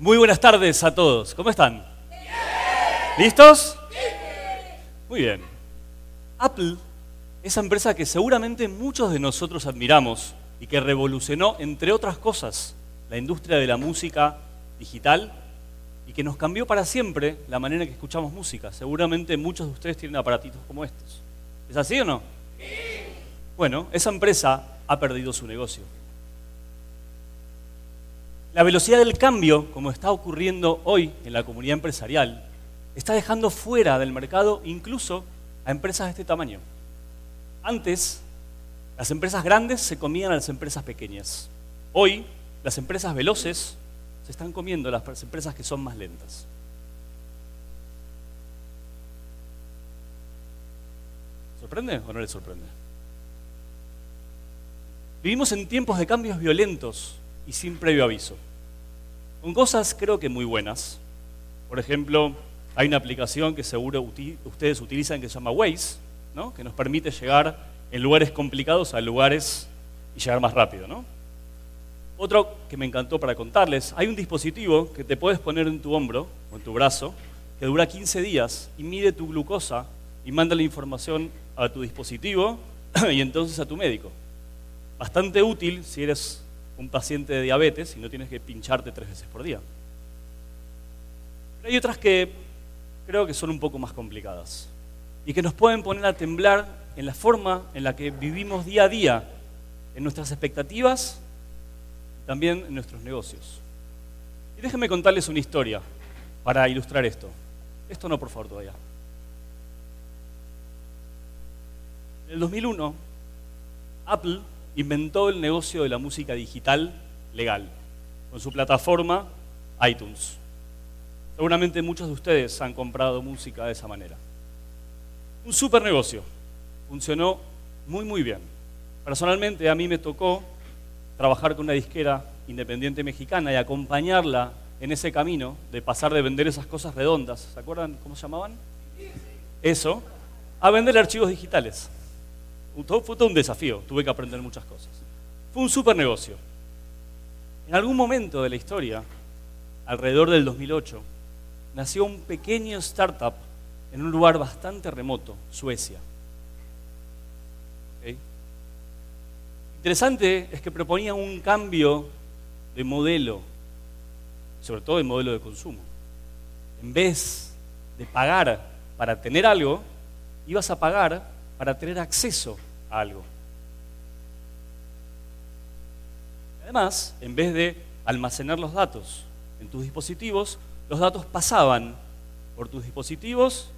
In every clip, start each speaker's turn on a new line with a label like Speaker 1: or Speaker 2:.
Speaker 1: Muy buenas tardes a todos. ¿Cómo están? ¿Listos? Muy bien. Apple, esa empresa que seguramente muchos de nosotros admiramos y que revolucionó, entre otras cosas, la industria de la música digital y que nos cambió para siempre la manera en que escuchamos música. Seguramente muchos de ustedes tienen aparatitos como estos. ¿Es así o no? Bueno, esa empresa ha perdido su negocio. La velocidad del cambio, como está ocurriendo hoy en la comunidad empresarial, está dejando fuera del mercado incluso a empresas de este tamaño. Antes, las empresas grandes se comían a las empresas pequeñas. Hoy, las empresas veloces se están comiendo a las empresas que son más lentas. ¿Sorprende o no le sorprende? Vivimos en tiempos de cambios violentos y sin previo aviso. Con cosas creo que muy buenas. Por ejemplo, hay una aplicación que seguro ustedes utilizan que se llama Waze, ¿no? que nos permite llegar en lugares complicados a lugares y llegar más rápido. ¿no? Otro que me encantó para contarles, hay un dispositivo que te puedes poner en tu hombro o en tu brazo que dura 15 días y mide tu glucosa y manda la información a tu dispositivo y entonces a tu médico. Bastante útil si eres un paciente de diabetes y no tienes que pincharte tres veces por día. Pero hay otras que creo que son un poco más complicadas y que nos pueden poner a temblar en la forma en la que vivimos día a día, en nuestras expectativas y también en nuestros negocios. Y déjenme contarles una historia para ilustrar esto. Esto no, por favor, todavía. En el 2001, Apple inventó el negocio de la música digital legal con su plataforma iTunes. Seguramente muchos de ustedes han comprado música de esa manera. Un super negocio. Funcionó muy, muy bien. Personalmente a mí me tocó trabajar con una disquera independiente mexicana y acompañarla en ese camino de pasar de vender esas cosas redondas, ¿se acuerdan cómo se llamaban? Eso, a vender archivos digitales. Fue todo un desafío, tuve que aprender muchas cosas. Fue un super negocio. En algún momento de la historia, alrededor del 2008, nació un pequeño startup en un lugar bastante remoto, Suecia. Interesante es que proponía un cambio de modelo, sobre todo de modelo de consumo. En vez de pagar para tener algo, ibas a pagar para tener acceso algo. Además, en vez de almacenar los datos en tus dispositivos, los datos pasaban por tus dispositivos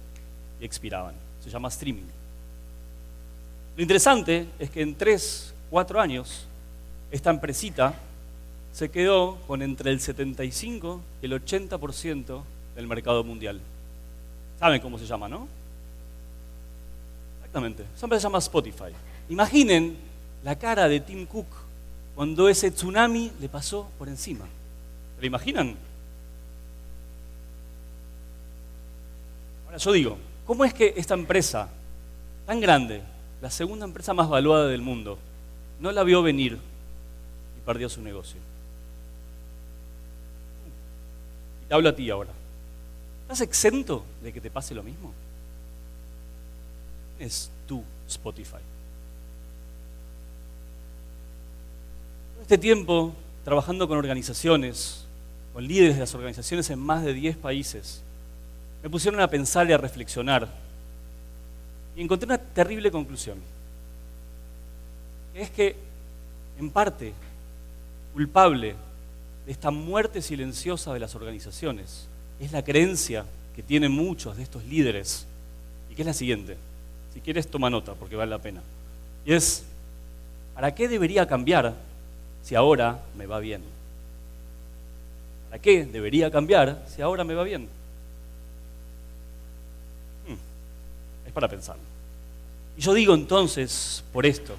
Speaker 1: y expiraban. Se llama streaming. Lo interesante es que en 3, 4 años, esta empresita se quedó con entre el 75 y el 80% del mercado mundial. ¿Saben cómo se llama, no? Exactamente. Esa empresa se llama Spotify. Imaginen la cara de Tim Cook cuando ese tsunami le pasó por encima. ¿Lo imaginan? Ahora yo digo, ¿cómo es que esta empresa tan grande, la segunda empresa más valuada del mundo, no la vio venir y perdió su negocio? Y te hablo a ti ahora. ¿Estás exento de que te pase lo mismo? Es tu Spotify. Este tiempo, trabajando con organizaciones, con líderes de las organizaciones en más de 10 países, me pusieron a pensar y a reflexionar. Y encontré una terrible conclusión. Es que, en parte, culpable de esta muerte silenciosa de las organizaciones es la creencia que tienen muchos de estos líderes, y que es la siguiente. Si quieres, toma nota porque vale la pena. Y es, ¿para qué debería cambiar si ahora me va bien? ¿Para qué debería cambiar si ahora me va bien? Hmm, es para pensar. Y yo digo entonces, por esto,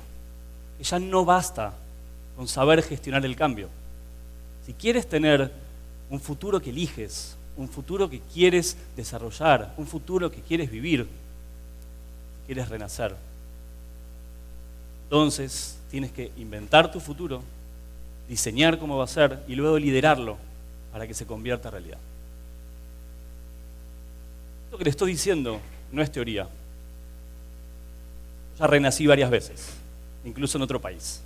Speaker 1: que ya no basta con saber gestionar el cambio. Si quieres tener un futuro que eliges, un futuro que quieres desarrollar, un futuro que quieres vivir, quieres renacer. Entonces tienes que inventar tu futuro, diseñar cómo va a ser y luego liderarlo para que se convierta en realidad. Lo que le estoy diciendo no es teoría. Ya renací varias veces, incluso en otro país,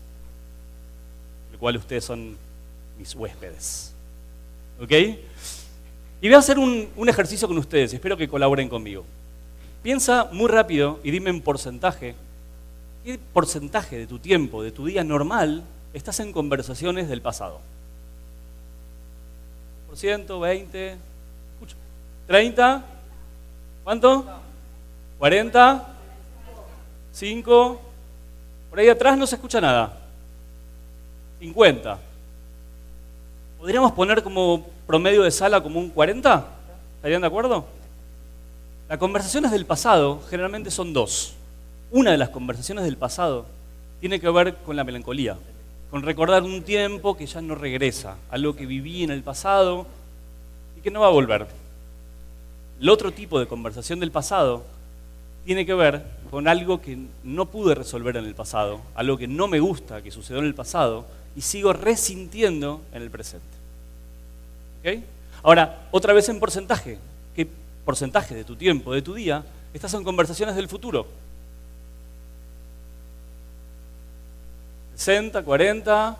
Speaker 1: el cual ustedes son mis huéspedes. ¿Ok? Y voy a hacer un, un ejercicio con ustedes, espero que colaboren conmigo. Piensa muy rápido y dime en porcentaje, ¿qué porcentaje de tu tiempo, de tu día normal, estás en conversaciones del pasado? ¿Por ciento, 20, 30? ¿Cuánto? ¿40? ¿5? Por ahí atrás no se escucha nada. 50. ¿Podríamos poner como promedio de sala como un 40? ¿Estarían de acuerdo? Las conversaciones del pasado generalmente son dos. Una de las conversaciones del pasado tiene que ver con la melancolía, con recordar un tiempo que ya no regresa, algo que viví en el pasado y que no va a volver. El otro tipo de conversación del pasado tiene que ver con algo que no pude resolver en el pasado, algo que no me gusta que sucedió en el pasado y sigo resintiendo en el presente. Ahora, otra vez en porcentaje. ¿Qué porcentaje de tu tiempo, de tu día, estás en conversaciones del futuro? 60, 40,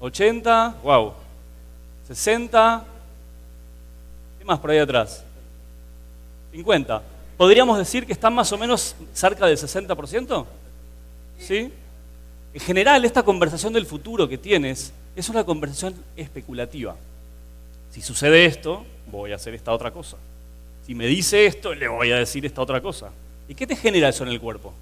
Speaker 1: 80, wow. 60, ¿qué más por ahí atrás? 50. ¿Podríamos decir que están más o menos cerca del 60%? ¿Sí? En general, esta conversación del futuro que tienes es una conversación especulativa. Si sucede esto, voy a hacer esta otra cosa. Si me dice esto, le voy a decir esta otra cosa. ¿Y qué te genera eso en el cuerpo?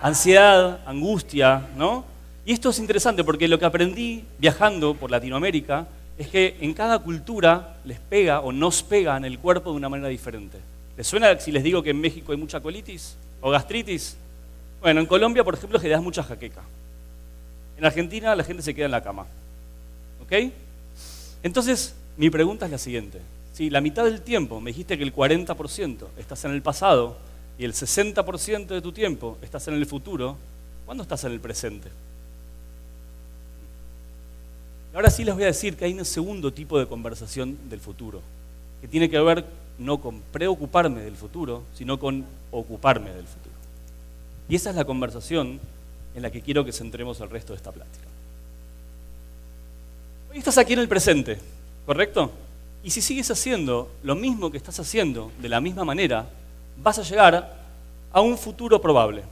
Speaker 1: Ansiedad, angustia, ¿no? Y esto es interesante porque lo que aprendí viajando por Latinoamérica es que en cada cultura les pega o nos pega en el cuerpo de una manera diferente. ¿Les suena si les digo que en México hay mucha colitis o gastritis? Bueno, en Colombia, por ejemplo, generas mucha jaqueca. En Argentina la gente se queda en la cama. ¿Ok? Entonces, mi pregunta es la siguiente. Si la mitad del tiempo me dijiste que el 40% estás en el pasado y el 60% de tu tiempo estás en el futuro, ¿cuándo estás en el presente? Ahora sí les voy a decir que hay un segundo tipo de conversación del futuro, que tiene que ver no con preocuparme del futuro, sino con ocuparme del futuro. Y esa es la conversación en la que quiero que centremos el resto de esta plática. Hoy estás aquí en el presente, ¿correcto? Y si sigues haciendo lo mismo que estás haciendo de la misma manera, vas a llegar a un futuro probable.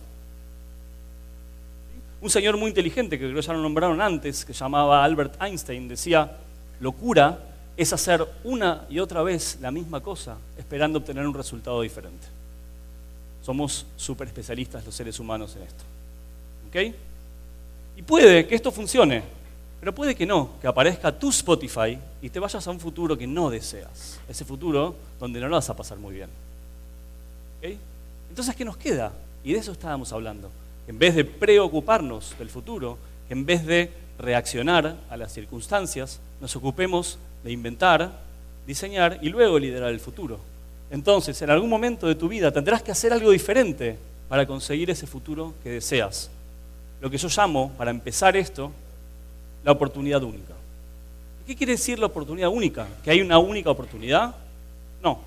Speaker 1: Un señor muy inteligente, que creo ya lo nombraron antes, que llamaba Albert Einstein, decía, locura es hacer una y otra vez la misma cosa esperando obtener un resultado diferente. Somos súper especialistas los seres humanos en esto. ¿Ok? Y puede que esto funcione, pero puede que no, que aparezca tu Spotify y te vayas a un futuro que no deseas. Ese futuro donde no lo vas a pasar muy bien. ¿Ok? Entonces, ¿qué nos queda? Y de eso estábamos hablando en vez de preocuparnos del futuro, en vez de reaccionar a las circunstancias, nos ocupemos de inventar, diseñar y luego liderar el futuro. Entonces, en algún momento de tu vida tendrás que hacer algo diferente para conseguir ese futuro que deseas. Lo que yo llamo, para empezar esto, la oportunidad única. ¿Qué quiere decir la oportunidad única? ¿Que hay una única oportunidad? No.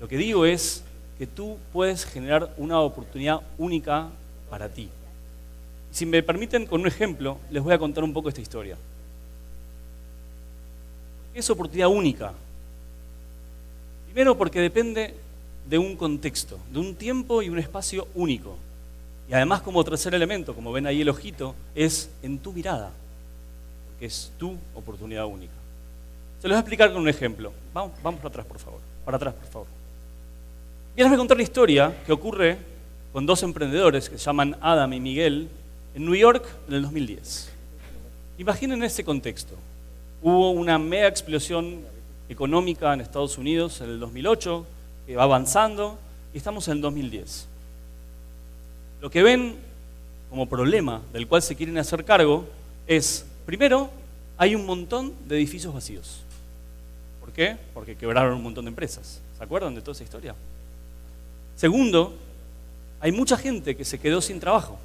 Speaker 1: Lo que digo es que tú puedes generar una oportunidad única para ti. Si me permiten, con un ejemplo, les voy a contar un poco esta historia. Es oportunidad única. Primero porque depende de un contexto, de un tiempo y un espacio único. Y además como tercer elemento, como ven ahí el ojito, es en tu mirada, porque es tu oportunidad única. Se los voy a explicar con un ejemplo. Vamos, vamos para atrás, por favor. Para atrás, por favor. Y les voy a contar la historia que ocurre con dos emprendedores que se llaman Adam y Miguel en New York en el 2010. Imaginen ese contexto. Hubo una mega explosión económica en Estados Unidos en el 2008, que va avanzando, y estamos en el 2010. Lo que ven como problema del cual se quieren hacer cargo es, primero, hay un montón de edificios vacíos. ¿Por qué? Porque quebraron un montón de empresas. ¿Se acuerdan de toda esa historia? Segundo, hay mucha gente que se quedó sin trabajo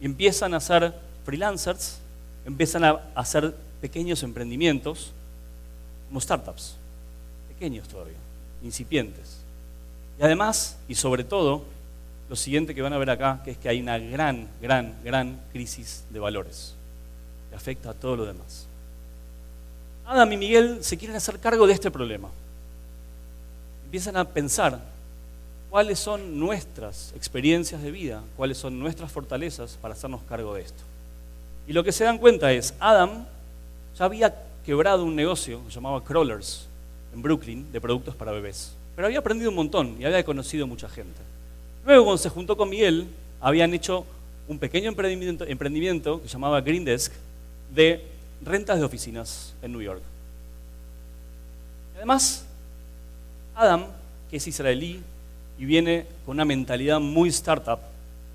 Speaker 1: y empiezan a ser freelancers, empiezan a hacer pequeños emprendimientos, como startups, pequeños todavía, incipientes. Y además, y sobre todo, lo siguiente que van a ver acá, que es que hay una gran, gran, gran crisis de valores afecta a todo lo demás. Adam y Miguel se quieren hacer cargo de este problema. Empiezan a pensar cuáles son nuestras experiencias de vida, cuáles son nuestras fortalezas para hacernos cargo de esto. Y lo que se dan cuenta es, Adam ya había quebrado un negocio que llamaba Crawlers en Brooklyn de productos para bebés. Pero había aprendido un montón y había conocido mucha gente. Luego, cuando se juntó con Miguel, habían hecho un pequeño emprendimiento, emprendimiento que llamaba Green Desk de rentas de oficinas en New York. Además, Adam, que es israelí y viene con una mentalidad muy startup,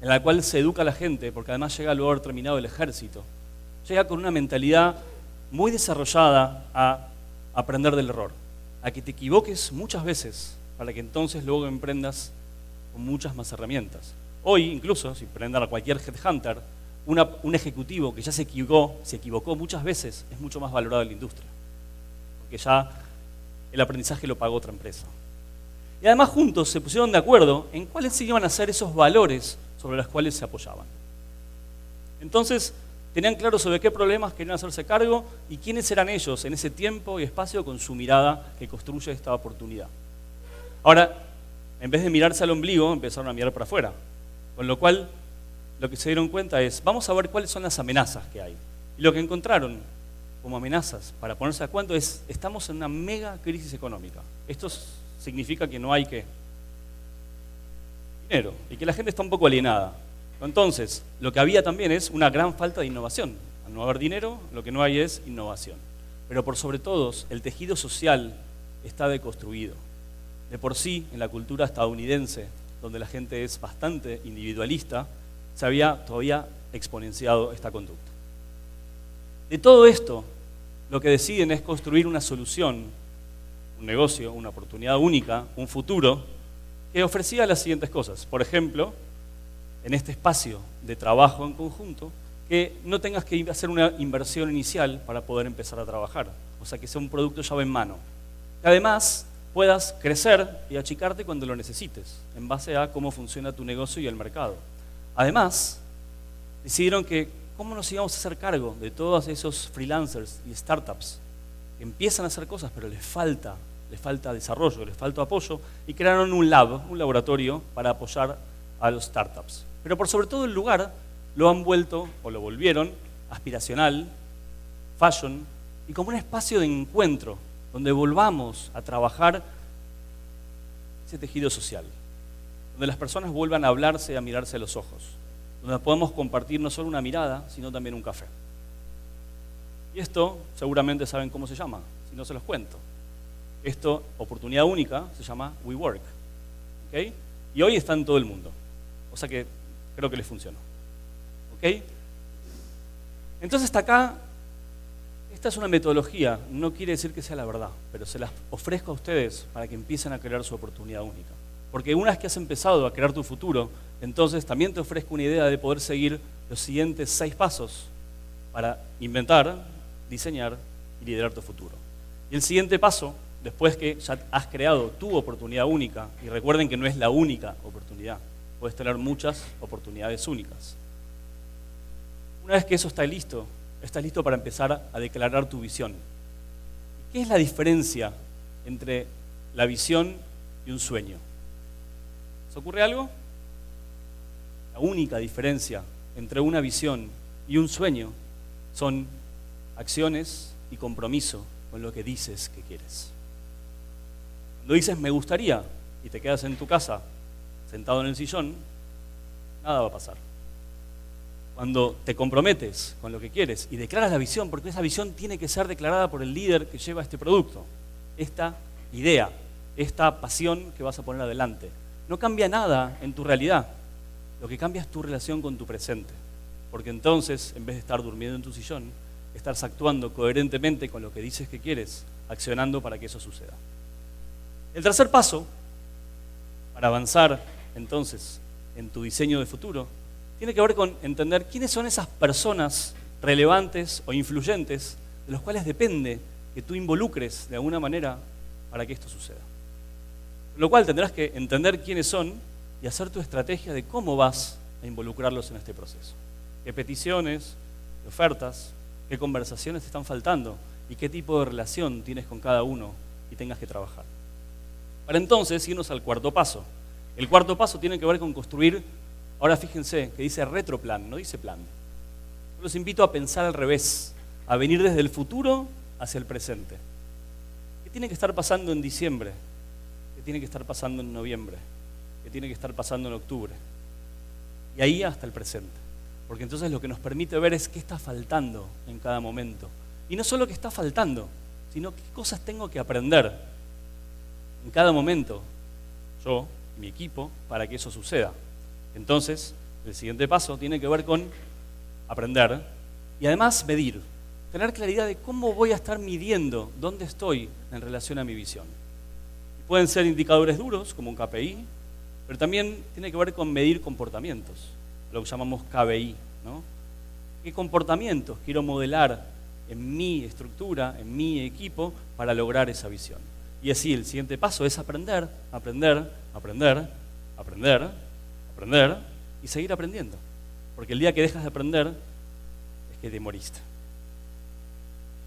Speaker 1: en la cual se educa a la gente, porque además llega luego haber terminado el ejército, llega con una mentalidad muy desarrollada a aprender del error, a que te equivoques muchas veces para que entonces luego emprendas con muchas más herramientas. Hoy, incluso, si prendan a cualquier headhunter, un ejecutivo que ya se equivocó, se equivocó muchas veces, es mucho más valorado en la industria, porque ya el aprendizaje lo pagó otra empresa. Y además juntos se pusieron de acuerdo en cuáles iban a ser esos valores sobre los cuales se apoyaban. Entonces, tenían claro sobre qué problemas querían hacerse cargo y quiénes eran ellos en ese tiempo y espacio con su mirada que construye esta oportunidad. Ahora, en vez de mirarse al ombligo, empezaron a mirar para afuera. Con lo cual, lo que se dieron cuenta es, vamos a ver cuáles son las amenazas que hay. Y lo que encontraron como amenazas para ponerse a cuento es, estamos en una mega crisis económica. Esto significa que no hay que dinero y que la gente está un poco alienada. Entonces, lo que había también es una gran falta de innovación. Al no haber dinero, lo que no hay es innovación. Pero por sobre todo, el tejido social está deconstruido. De por sí, en la cultura estadounidense, donde la gente es bastante individualista, se había todavía exponenciado esta conducta. De todo esto, lo que deciden es construir una solución, un negocio, una oportunidad única, un futuro, que ofrecía las siguientes cosas. Por ejemplo, en este espacio de trabajo en conjunto, que no tengas que hacer una inversión inicial para poder empezar a trabajar. O sea, que sea un producto llave en mano. Que además puedas crecer y achicarte cuando lo necesites, en base a cómo funciona tu negocio y el mercado. Además, decidieron que cómo nos íbamos a hacer cargo de todos esos freelancers y startups que empiezan a hacer cosas, pero les falta, les falta desarrollo, les falta apoyo, y crearon un lab, un laboratorio para apoyar a los startups. Pero por sobre todo el lugar lo han vuelto, o lo volvieron, aspiracional, fashion, y como un espacio de encuentro, donde volvamos a trabajar ese tejido social, donde las personas vuelvan a hablarse y a mirarse a los ojos, donde podemos compartir no solo una mirada, sino también un café. Y esto seguramente saben cómo se llama, si no se los cuento. Esto, oportunidad única, se llama WeWork. ¿Okay? Y hoy está en todo el mundo. O sea que creo que les funcionó. ¿Ok? Entonces hasta acá, esta es una metodología, no quiere decir que sea la verdad, pero se las ofrezco a ustedes para que empiecen a crear su oportunidad única. Porque una vez que has empezado a crear tu futuro, entonces también te ofrezco una idea de poder seguir los siguientes seis pasos para inventar, diseñar y liderar tu futuro. Y el siguiente paso, después que ya has creado tu oportunidad única, y recuerden que no es la única oportunidad, puedes tener muchas oportunidades únicas. Una vez que eso está listo, estás listo para empezar a declarar tu visión. ¿Qué es la diferencia entre la visión y un sueño? ¿Se ocurre algo? La única diferencia entre una visión y un sueño son acciones y compromiso con lo que dices que quieres. Cuando dices me gustaría y te quedas en tu casa sentado en el sillón, nada va a pasar. Cuando te comprometes con lo que quieres y declaras la visión, porque esa visión tiene que ser declarada por el líder que lleva este producto, esta idea, esta pasión que vas a poner adelante. No cambia nada en tu realidad, lo que cambia es tu relación con tu presente. Porque entonces, en vez de estar durmiendo en tu sillón, estás actuando coherentemente con lo que dices que quieres, accionando para que eso suceda. El tercer paso, para avanzar entonces en tu diseño de futuro, tiene que ver con entender quiénes son esas personas relevantes o influyentes de los cuales depende que tú involucres de alguna manera para que esto suceda. Lo cual tendrás que entender quiénes son y hacer tu estrategia de cómo vas a involucrarlos en este proceso. ¿Qué peticiones, qué ofertas, qué conversaciones te están faltando y qué tipo de relación tienes con cada uno y tengas que trabajar? Para entonces irnos al cuarto paso. El cuarto paso tiene que ver con construir, ahora fíjense, que dice retroplan, no dice plan. los invito a pensar al revés, a venir desde el futuro hacia el presente. ¿Qué tiene que estar pasando en diciembre? ¿Qué tiene que estar pasando en noviembre? ¿Qué tiene que estar pasando en octubre? Y ahí hasta el presente. Porque entonces lo que nos permite ver es qué está faltando en cada momento. Y no solo qué está faltando, sino qué cosas tengo que aprender en cada momento, yo mi equipo, para que eso suceda. Entonces, el siguiente paso tiene que ver con aprender y además medir tener claridad de cómo voy a estar midiendo dónde estoy en relación a mi visión. Pueden ser indicadores duros, como un KPI, pero también tiene que ver con medir comportamientos, lo que llamamos KBI. ¿Qué comportamientos quiero modelar en mi estructura, en mi equipo, para lograr esa visión? Y así el siguiente paso es aprender, aprender, aprender, aprender, aprender y seguir aprendiendo. Porque el día que dejas de aprender es que te moriste.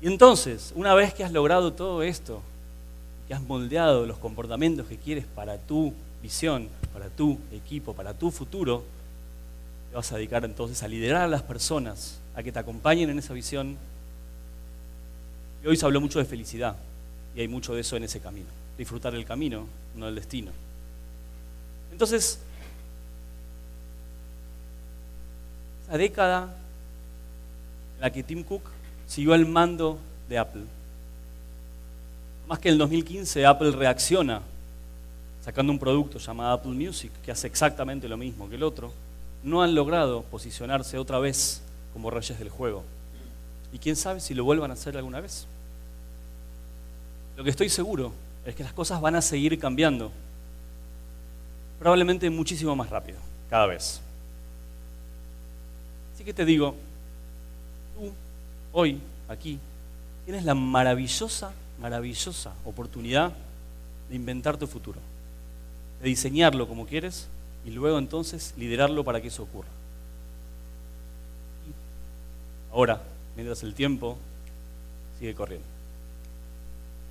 Speaker 1: Y entonces, una vez que has logrado todo esto, que has moldeado los comportamientos que quieres para tu visión, para tu equipo, para tu futuro, te vas a dedicar entonces a liderar a las personas, a que te acompañen en esa visión. Y hoy se habló mucho de felicidad, y hay mucho de eso en ese camino. Disfrutar el camino, no el destino. Entonces, esa década en la que Tim Cook siguió el mando de Apple. Más que en el 2015 Apple reacciona sacando un producto llamado Apple Music que hace exactamente lo mismo que el otro, no han logrado posicionarse otra vez como reyes del juego. Y quién sabe si lo vuelvan a hacer alguna vez. Lo que estoy seguro es que las cosas van a seguir cambiando, probablemente muchísimo más rápido, cada vez. Así que te digo, tú hoy, aquí, tienes la maravillosa, maravillosa oportunidad de inventar tu futuro, de diseñarlo como quieres y luego entonces liderarlo para que eso ocurra. Ahora, mientras el tiempo sigue corriendo.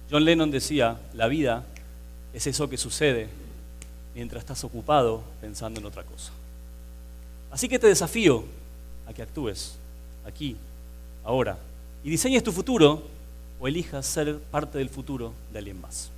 Speaker 1: John Lennon decía, la vida es eso que sucede mientras estás ocupado pensando en otra cosa. Así que te desafío a que actúes aquí ahora y diseñes tu futuro o elijas ser parte del futuro de alguien más.